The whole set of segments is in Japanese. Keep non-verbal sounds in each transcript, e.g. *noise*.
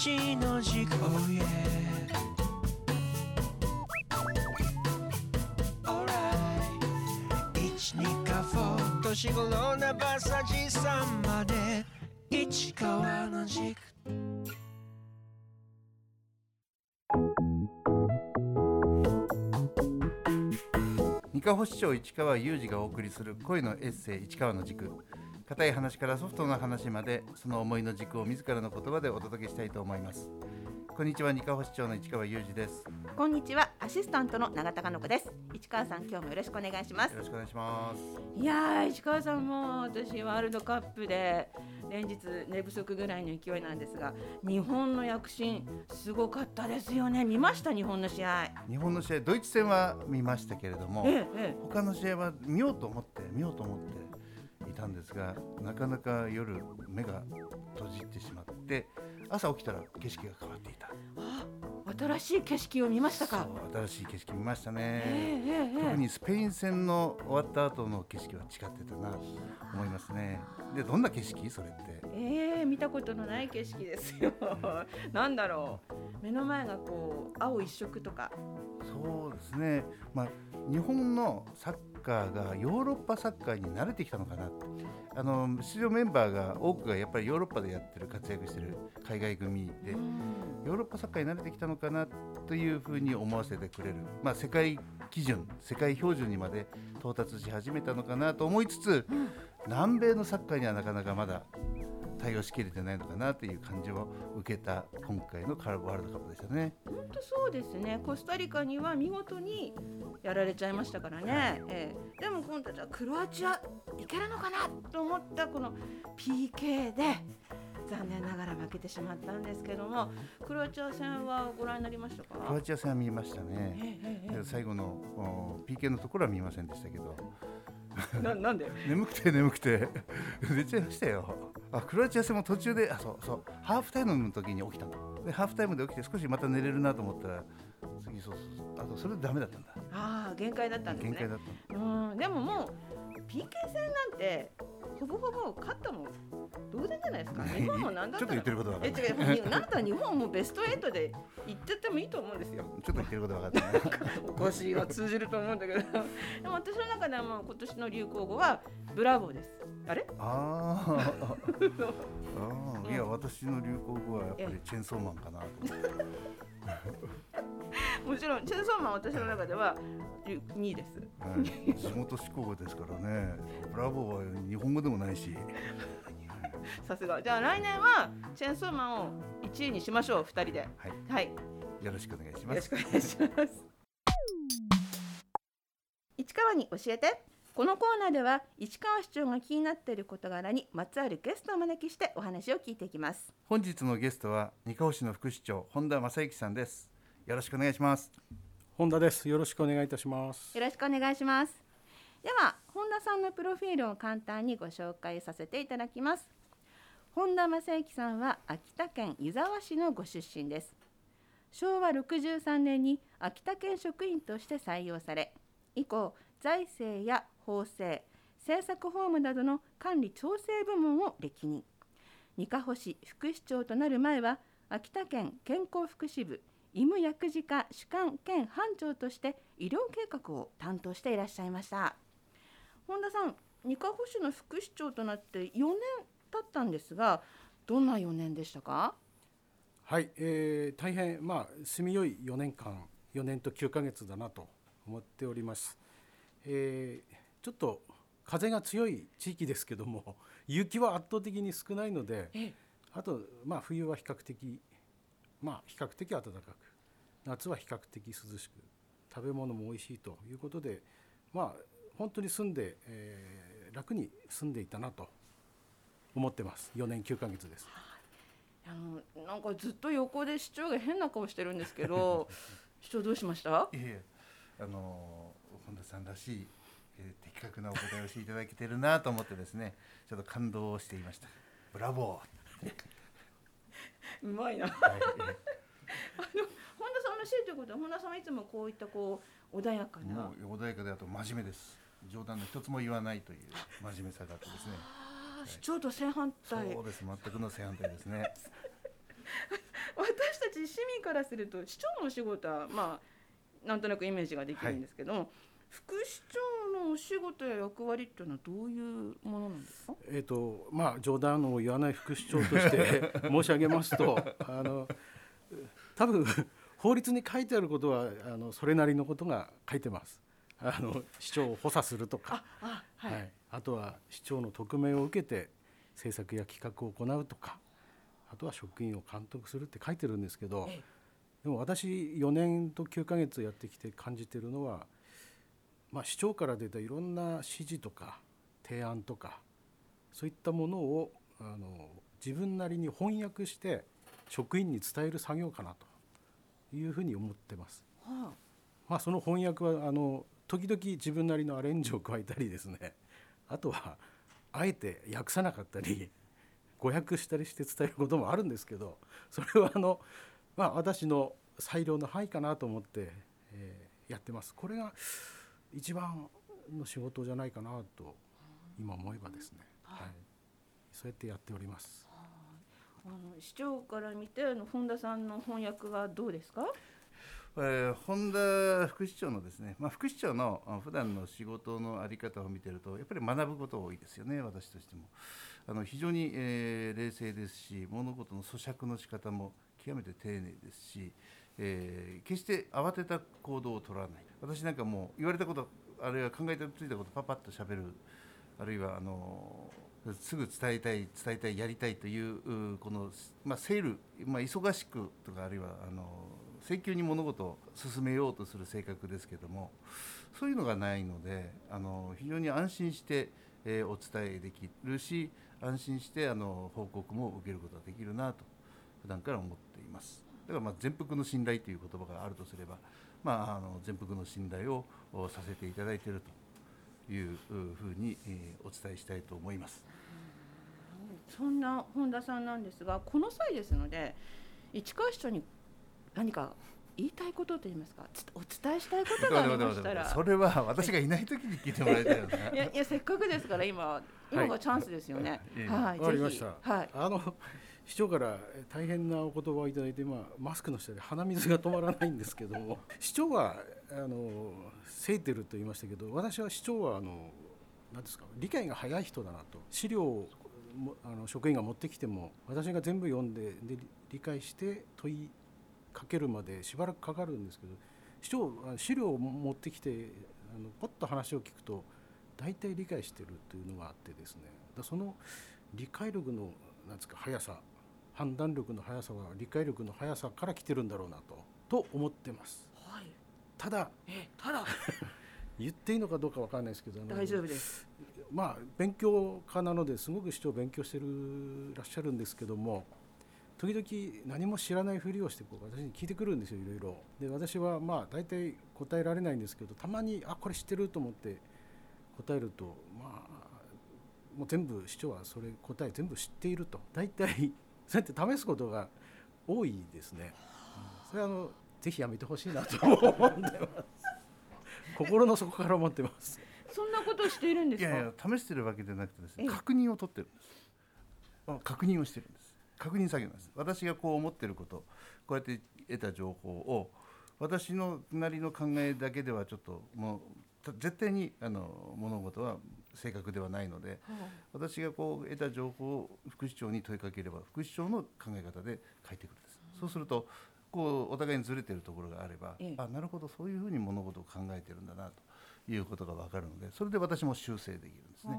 一の軸 Oh yeah Alright 一二かフォー年頃なバサジさんまで。市川の軸。三河市長市川裕二がお送りする恋のエッセイ市川の軸。硬い話からソフトな話までその思いの軸を自らの言葉でお届けしたいと思います。こんにちは二河市長の市川裕二です。よこんにちはアシスタントの永田香の子です。市川さん今日もよろしくお願いします。ろしくお願いします。いやー市川さんも私ワールドカップで連日寝不足ぐらいの勢いなんですが日本の躍進すごかったですよね。見ました日本の試合。日本の試合ドイツ戦は見ましたけれどもえええ他の試合は見ようと思って見ようと思って。いたんですがなかなか夜目が閉じてしまって朝起きたら景色が変わっていた。新しい景色を見ましたか。そう新しい景色見ましたえね、ええええ。特にスペイン戦の終わった後の景色は違ってたなと思いますね。でどんな景色？それって。ええ見たことのない景色ですよ。なんだろう。目の前がこう青一色とか。そうですね。まあ日本のサッカーがヨーロッパサッカーに慣れてきたのかなって。あの出場メンバーが多くがやっぱりヨーロッパでやってる活躍してる海外組でヨーロッパサッカーに慣れてきたのかなというふうに思わせてくれる、まあ、世界基準世界標準にまで到達し始めたのかなと思いつつ、南米のサッカーにはなかなかまだ対応しきれてないのかなという感じを受けた今回のカラワールドカップでしたね。本当そうですね。コスタリカには見事にやられちゃいましたからね、ええ。でも今度じゃあクロアチアいけるのかなと思ったこの PK で残念ながら負けてしまったんですけども。クロアチア戦はご覧になりましたクロかアチア戦は見ましたね。ええ最後のお PK のところは見ませんでしたけど。えななんで？*laughs* 眠くて眠くて。*laughs* 寝ちゃいましたよあクロアチア戦も途中であそうそうハーフタイムの時に起きたのでハーフタイムで起きて少しまた寝れるなと思ったら次そうそうそう。あとそれでダメだったんだ。ああ限界だったんですね。限界だった。のうんでももう PK 戦なんてほぼほぼ勝ったもん。同然じゃないですか。*laughs* 日本もなんだったら。ちょっと言ってることはえ違うになんだ日本もベスト8で行ってってもいいと思うんですよ。ちょっと言ってること分かったねおかしいは通じると思うんだけど。でも私の中ではもう今年の流行語はブラボーですあれ？あー。*laughs* あー。いや私の流行語はやっぱりチェーンソーマンかなと思って。*laughs* もちろんチェンソーマンは私の中では2位です。はい。地元志向語ですからね。ブラボーは日本語でもないし。*laughs* さすが。じゃあ来年はチェーンソーマンを1位にしましょう2人で。はい。はい。よよろしくお願いしまろしすくお願いします。市川に教えてこのコーナーでは市川市長が気になっている事柄にまつわるゲストをお招きしてお話を聞いていきます。本日のゲストは二河市の副市長本田正幸さんです。よろしくお願いします。本田です。よろしくお願いいたします。よろしくお願いします。では本田さんのプロフィールを簡単にご紹介させていただきます。本田正幸さんは秋田県湯沢市のご出身です。昭和63年に秋田県職員として採用され以降財政や法制政策法務などの管理調整部門を歴任。二カ保市副市長となる前は秋田県健康福祉部医務薬事課主幹兼班長として医療計画を担当していらっしゃいました。本田さん二カ保市の副市長となって4年経ったんですがどんな4年でしたか？はい、えー大変まあ住みよい4年間、4年と9ヶ月だなと思っております。えーちょっと風が強い地域ですけども、*laughs* 雪は圧倒的に少ないので、ええあとまあ冬は比較的まあ比較的暖かく、夏は比較的涼しく、食べ物も美味しいということで、まあ本当に住んで、えー楽に住んでいたなと思ってます。4年9ヶ月です。あのなんかずっと横で市長が変な顔してるんですけど *laughs* 市長どうしました？いえあの本田さんらしい、えー的確なお答えをしていただけてるなと思ってですねちょっと感動していました。ブラボ *laughs* うまいな。ー、はい本田さんらしいということは本田さんはいつもこういったこう穏やかな。もう穏やかであと真面目です。冗談の一つも言わないという真面目さがあってですね。あー市長と正反対。そうです。全くの正反対ですね。*laughs* 私市民からすると市長のお仕事はまあなんとなくイメージができるんですけども、副市長のお仕事や役割っていうのはどういうものなんですか？えーとまあ、冗談を言わない副市長として *laughs* 申し上げますとあの多分法律に書いてあることはあのそれなりのことが書いてます。あの市長を補佐するとか。あははい。い、あとは市長の特命を受けて政策や企画を行うとか。あとは職員を監督するって書いてるんですけどええ。でも私4年と9ヶ月やってきて感じてるのは、まあ、市長から出たいろんな指示とか提案とかそういったものをあの自分なりに翻訳して職員に伝える作業かなというふうに思ってます。はまあ、その翻訳はあの時々自分なりのアレンジを加えたりですねあとはあえて訳さなかったり誤訳したりして伝えることもあるんですけどそれはあの、まあ、私の裁量の範囲かなと思って、えーやってます。これが一番の仕事じゃないかなと今思えばですね、はい、そうやってやっております。あの市長から見てあの本田さんの翻訳はどうですか？えー本田副市長のですね、まあ、副市長のあ普段の仕事の在り方を見てるとやっぱり学ぶこと多いですよね私としても。あの非常に、えー冷静ですし物事の咀嚼の仕方も極めて丁寧ですし、えー決して慌てた行動を取らない。私なんかもう言われたことあるいは考えてついたことパパッとしゃべる。あるいはあのすぐ伝えたい伝えたいやりたいというこの、まあ、セール、まあ、忙しくとかあるいはあの請求に物事を進めようとする性格ですけどもそういうのがないのであの非常に安心して、えーお伝えできるし安心してあの報告も受けることができるなと普段から思っています。だからまあ全幅の信頼という言葉があるとすれば、まあ、あの全幅の信頼をおさせていただいているというふうに、えーお伝えしたいと思います。そんな本田さんなんですがこの際ですので市川市長に何か言いたいことといいますかつお伝えしたいことがありましたらそれは私がいない時に聞いてもらいたいよね *laughs* いやいやせっかくですから今今がチャンスですよね。いえいえはい、わかりまぜひした。はい。あの市長から大変なお言葉をいただいて、まあ、マスクの下で鼻水が止まらないんですけども *laughs* 市長はあのセーテルと言いましたけど私は市長はあの何ですか理解が早い人だなと。資料をもあの職員が持ってきても私が全部読んでで理解して問いかけるまでしばらくかかるんですけど市長あの資料を持ってきてあのポッと話を聞くと大体理解してるというのがあってですね。だその理解力のなんですか速さ判断力の速さは理解力の速さから来てるんだろうなとと思ってますはい。ただえ、ただ *laughs* 言っていいのかどうかわかんないですけど大丈夫です。まあ勉強家なのですごく市長勉強してるらっしゃるんですけども時々何も知らないふりをしてこう私に聞いてくるんですよいろいろで私はまあ大体答えられないんですけどたまにあこれ知ってると思って答えるとまあもう全部市長はそれ答え全部知っていると。大体そうやって試すことが多いですね、うんそれはあのぜひやめてほしいなと思ってます。心の底から思ってます。そんなことをしているんですか？いやいや試してるわけじゃなくてですねええ。確認を取ってるんです。あ確認をしてるんです。確認作業なんです。私がこう思ってることこうやって得た情報を私のなりの考えだけではちょっともうた絶対にあの物事は正確ではないので私がこう得た情報を副市長に問いかければ副市長の考え方で返ってくるんです、そうするとこうお互いにずれてるところがあれば、ええ。あなるほどそういうふうに物事を考えてるんだなということが分かるのでそれで私も修正できるんですね。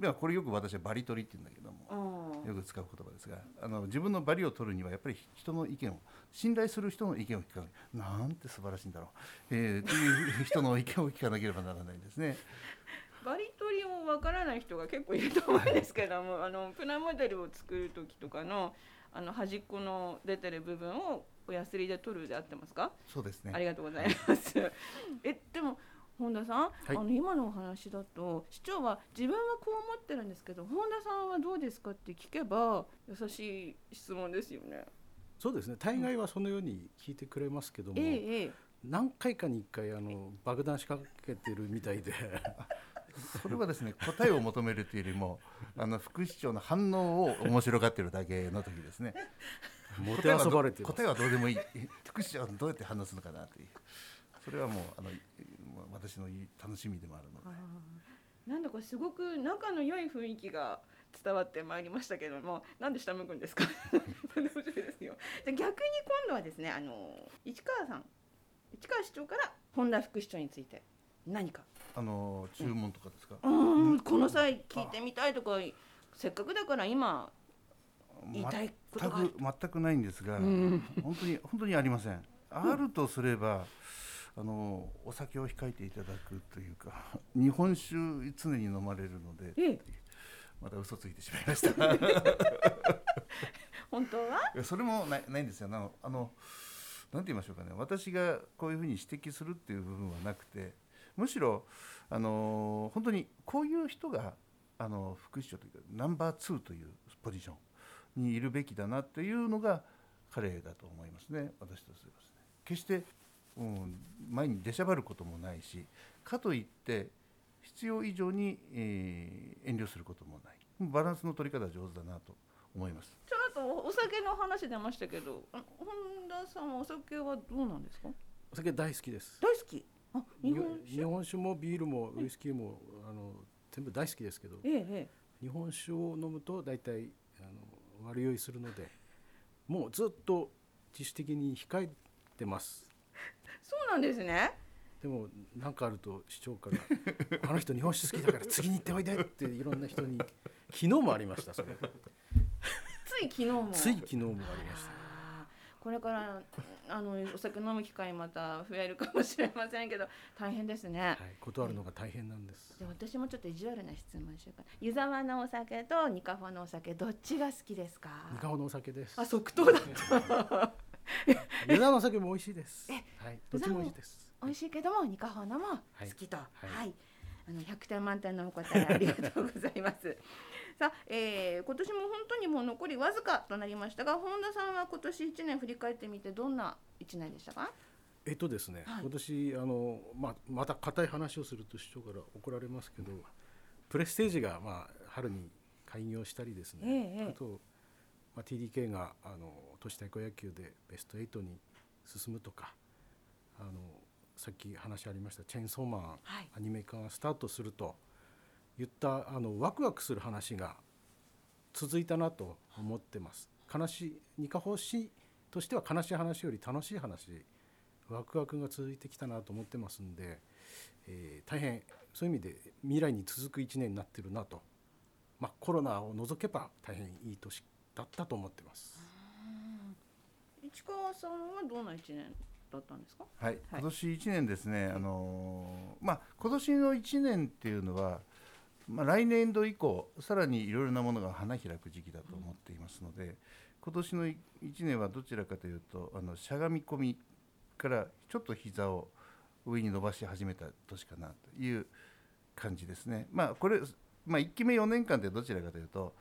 まあこれよく私はバリ取りって言うんだけどもよく使う言葉ですがあの自分のバリを取るにはやっぱり人の意見を信頼する人の意見を聞かなんて素晴らしいんだろう、えー、という人の意見を聞かなければならないんですね。バリ取りもわからない人が結構いると思うんですけどもあのプラモデルを作る時とかのあの端っこの出てる部分をおやすりで取るであってますか、そうですね。ありがとうございます。えでも本田さん、い。あの今のお話だと市長は自分はこう思ってるんですけど本田さんはどうですかって聞けば優しい質問ですよね。そうですね。大概はそのように聞いてくれますけども、ええええ。何回かに1回あの爆弾仕掛けてるみたいでそれはですね答えを求めるというよりもあの副市長の反応を面白がってるだけの時ですね。もてあそばれてます答えはどうでもいい福祉はどうやって話すのかなというそれはもうあの私の楽しみでもあるのでなんだかすごく仲の良い雰囲気が伝わってまいりましたけども、なんで下向くんですか？面白いですよ。じゃあ逆に今度はですね、あの市川さん、市川市長から本田副市長について何か。あの注文とかですか、うん、この際聞いてみたいとか、せっかくだから今言いたいことが全く全くないんですが、ん本当に本当にありません。あるとすれば、あのお酒を控えていただくというか、日本酒常に飲まれるので、ええまた嘘ついてしまいました。*laughs* 本当は？それもないないんですよ。なのあのなんて言いましょうかね。私がこういうふうに指摘するっていう部分はなくて、むしろあの本当にこういう人があの副市長というかナンバー2というポジションにいるべきだなというのが彼だと思いますね。私とすればですね。決して、うん、前に出しゃばることもないし、かといって必要以上に、えー遠慮することもない。バランスの取り方は上手だなと思います。ちょっとお酒の話出ましたけど、本田さんはお酒はどうなんですか？お酒大好きです大好き？あ、日日本酒？日本酒もビールもウイスキーもあの全部大好きですけどえええ日本酒を飲むと大体あの悪酔いするのでもうずっと自主的に控えてますえ。*laughs* そうなんですね。でも何かあると市長から「あの人日本酒好きだから次に行っておいで」っていろんな人に昨日もありましたそれ *laughs* つい昨日も。つい昨日もありましたこれからあのお酒飲む機会また増えるかもしれませんけど大変ですね。はい、断るのが大変なんです。で私もちょっと意地悪な質問しようかな。湯沢のお酒とニカフォのお酒どっちが好きですか？ニカホのお酒です。あ即答だった。*laughs* 湯沢のお酒も美味しいです。はいどっちも美味しいです。美味しいけどもニカフォのも好きと。い。はい、あの100点満点のお答えありがとうございますさあ、えー、今年も本当にもう残りわずかとなりましたが本田さんは今年1年振り返ってみてどんな1年でしたか？えっとですね、はい。今年あの、まあ、また硬い話をすると市長から怒られますけどプレステージが、まあ、春に開業したりですね、えあと、まあ、TDK があの都市対抗野球でベスト8に進むとかあのさっき話ありましたチェーンソーマン、はい。アニメ化がスタートするといったあのワクワクする話が続いたなと思ってます。悲しい二カ星としては悲しい話より楽しい話ワクワクが続いてきたなと思ってますんで、えー大変そういう意味で未来に続く1年になってるなと、まあ、コロナを除けば大変いい年だったと思ってます。市川さんはどんな1年だったんですか？はい、今年1年ですね、あのーまあ今年の1年っていうのは、まあ、来年度以降さらにいろいろなものが花開く時期だと思っていますので、今年の1年はどちらかというとあのしゃがみ込みからちょっと膝を上に伸ばし始めた年かなという感じですね。まあこれ、まあ、1期目4年間でどちらかというと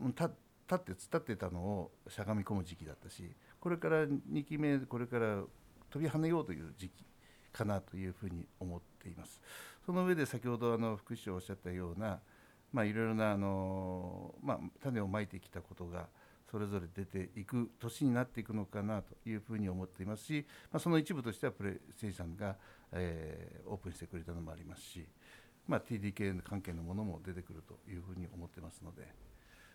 立って突っ立ってたのをしゃがみ込む時期だったしこれから2期目これから飛び跳ねようという時期かなというふうに思っています。その上で先ほどあの副市長おっしゃったような、まあ、いろいろなあの、まあ、種をまいてきたことがそれぞれ出ていく年になっていくのかなというふうに思っていますし、まあ、その一部としてはプレステージさんが、えーオープンしてくれたのもありますし、まあ、TDK 関係のものも出てくるというふうに思ってますので。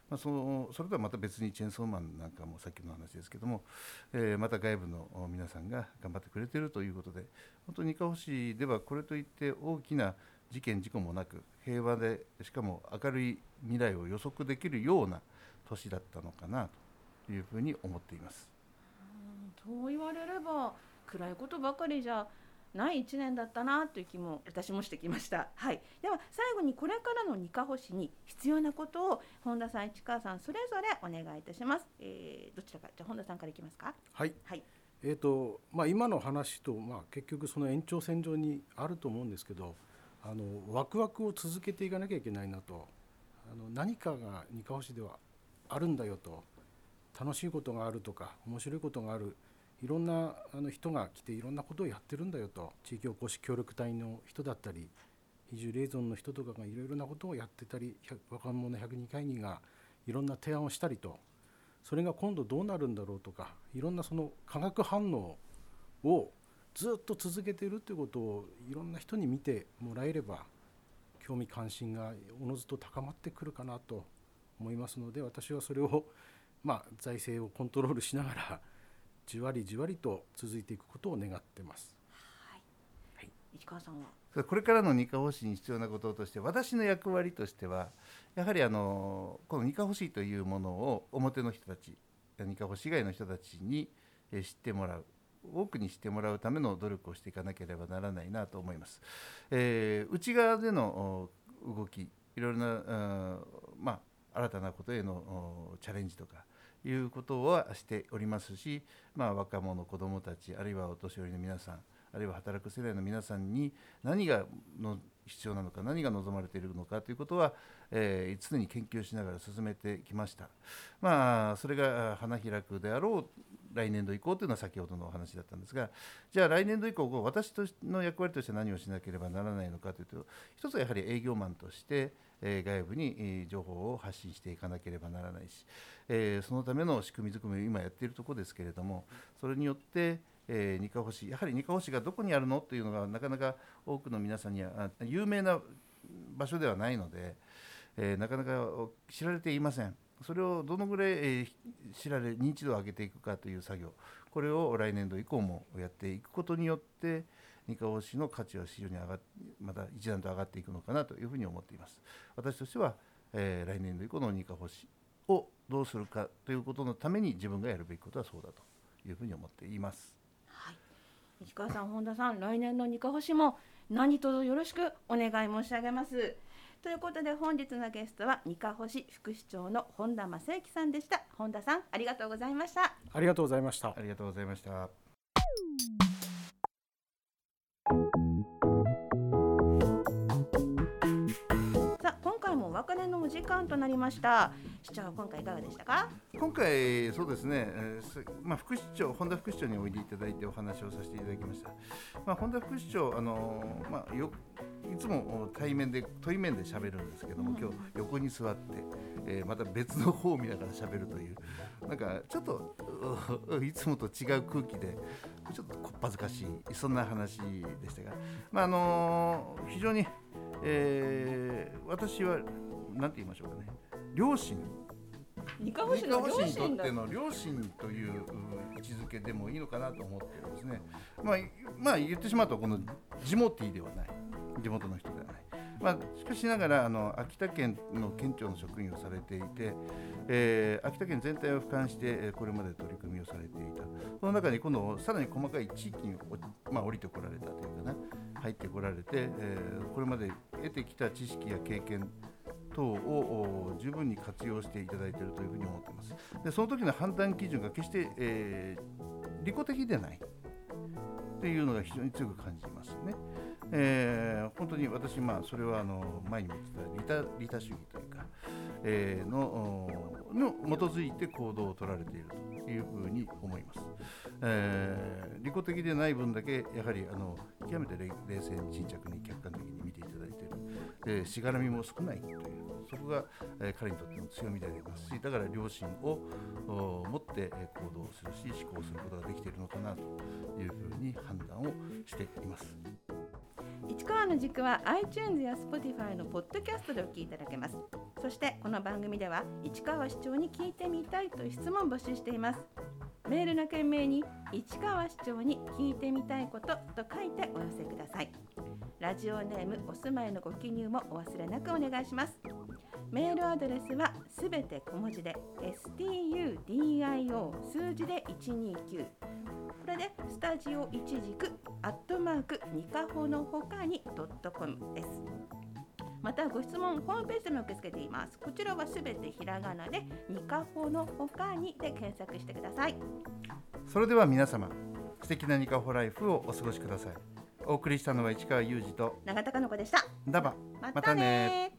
まあ、そのそれとはまた別にチェーンソーマンなんかもさっきの話ですけども、えーまた外部の皆さんが頑張ってくれているということで本当に伊香保市ではこれといって大きな事件事故もなく平和でしかも明るい未来を予測できるような年だったのかなというふうに思っています。そう言われれば暗いことばかりじゃない一年だったなという気も私もしてきました。はい。では最後にこれからのニカホ市に必要なことを本田さん、市川さんそれぞれお願いいたします。えーどちらかじゃあ本田さんからいきますか。はいはい。えーとまあ、今の話と、まあ、結局その延長線上にあると思うんですけどあのワクワクを続けていかなきゃいけないなとあの何かが二カ星ではあるんだよと楽しいことがあるとか面白いことがあるいろんなあの人が来ていろんなことをやってるんだよと地域おこし協力隊の人だったり移住レイゾンの人とかがいろいろなことをやってたり若者102会議がいろんな提案をしたりとそれが今度どうなるんだろうとかいろんなその化学反応をずっと続けているということをいろんな人に見てもらえれば興味関心がおのずと高まってくるかなと思いますので私はそれをまあ財政をコントロールしながらじわりじわりと続いていくことを願ってます。市川さんは？これからの二課保市に必要なこととして私の役割としてはやはりあのこの二課保市というものを表の人たち二課保市以外の人たちにえー知ってもらう多くに知ってもらうための努力をしていかなければならないなと思います。えー内側でのお動きいろいろな、うんまあ、新たなことへのおチャレンジとかいうことはしておりますし、まあ、若者子どもたちあるいはお年寄りの皆さんあるいは働く世代の皆さんに何がの必要なのか何が望まれているのかということは、えー常に研究しながら進めてきました。まあそれが花開くであろう来年度以降というのは先ほどのお話だったんですがじゃあ来年度以降私としの役割として何をしなければならないのかというと一つはやはり営業マンとして、え外部に情報を発信していかなければならないし、えそのための仕組み作りを今やっているところですけれどもそれによってえー、二課保市やはり二課保市がどこにあるのっていうのがなかなか多くの皆さんには有名な場所ではないので、えーなかなか知られていません。それをどのぐらい、え知られ認知度を上げていくかという作業これを来年度以降もやっていくことによって二課保市の価値は非常に上がっまた一段と上がっていくのかなというふうに思っています。私としては、えー来年度以降の二課保市をどうするかということのために自分がやるべきことはそうだというふうに思っています。市川さん本田さん来年の二課星も何卒よろしくお願い申し上げます。ということで本日のゲストは二課星副市長の本田正幸さんでした。本田さんありがとうございました。ありがとうございました。あ。りがとうございました別れのお時間となりました。市長今回いかがでしたか？今回、そうですね、えーすまあ、副市長、本田副市長においでいただいてお話をさせていただきました。まあ、本田副市長、あのーまあ、よいつも対面で、対面で喋るんですけども、今日横に座って、えーまた別の方を見ながら喋るという、なんかちょっとういつもと違う空気で、ちょっとこっぱずかしい、そんな話でしたが、まああのー非常に、えー私は、なんて言いましょうかね、両親。二課三河市にとっての両親という位置づけでもいいのかなと思ってるんですね。まあ、まあ、言ってしまうとこの地元ではない。地元の人ではない。まあ、しかしながらあの秋田県の県庁の職員をされていて、えー秋田県全体を俯瞰してえこれまで取り組みをされていた。その中に今度さらに細かい地域に、まあ、降りてこられたというかな。入ってこられて、えーこれまで得てきた知識や経験等を十分に活用していただいているというふうに思っています。でその時の判断基準が決して、えー利己的でないというのが非常に強く感じますね。えー本当に私、まあ、それはあの前にも言ってた利他利他主義というか、えーのの基づいて行動を取られているというふうに思います。えー利己的でない分だけやはりあの極めて冷静に沈着に客観的に見ていただいているでしがらみも少ないというそこが、えー彼にとっての強みでありますしだから良心を持って行動するし思考することができているのかなというふうに判断をしています。市川の軸は iTunes や Spotify のポッドキャストでお聞きいただけますそしてこの番組では市川市長に聞いてみたいという質問を募集していますメールの件名に市川市長に聞いてみたいことと書いてお寄せください。ラジオネームお住まいのご記入もお忘れなくお願いします。メールアドレスはすべて小文字で studio 数字で129これでスタジオ一軸アットマークニカホのほかにドットコムです。またご質問ホームページでも受け付けています。こちらはすべてひらがなでニカホのほかにで検索してください。それでは皆様素敵なニカホライフをお過ごしください。お送りしたのは市川裕二と永田香の子でした。ダバ。またね